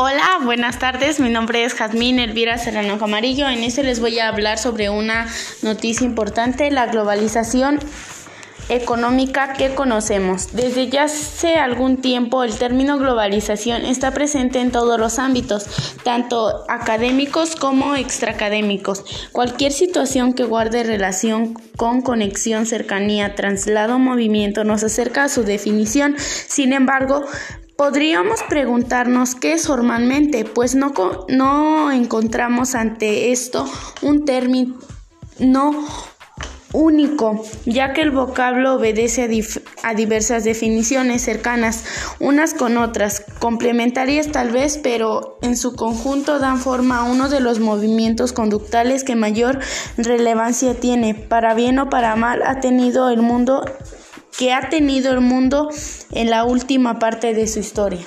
Hola, buenas tardes. Mi nombre es Jazmín Elvira Serrano Camarillo. En este les voy a hablar sobre una noticia importante, la globalización económica que conocemos. Desde ya hace algún tiempo el término globalización está presente en todos los ámbitos, tanto académicos como extraacadémicos. Cualquier situación que guarde relación con conexión, cercanía, traslado, movimiento nos acerca a su definición. Sin embargo, Podríamos preguntarnos qué es formalmente, pues no, no encontramos ante esto un término único, ya que el vocablo obedece a, diversas definiciones cercanas unas con otras, complementarias tal vez, pero en su conjunto dan forma a uno de los movimientos conductales que mayor relevancia tiene, para bien o para mal, ha tenido el mundo que ha tenido el mundo en la última parte de su historia.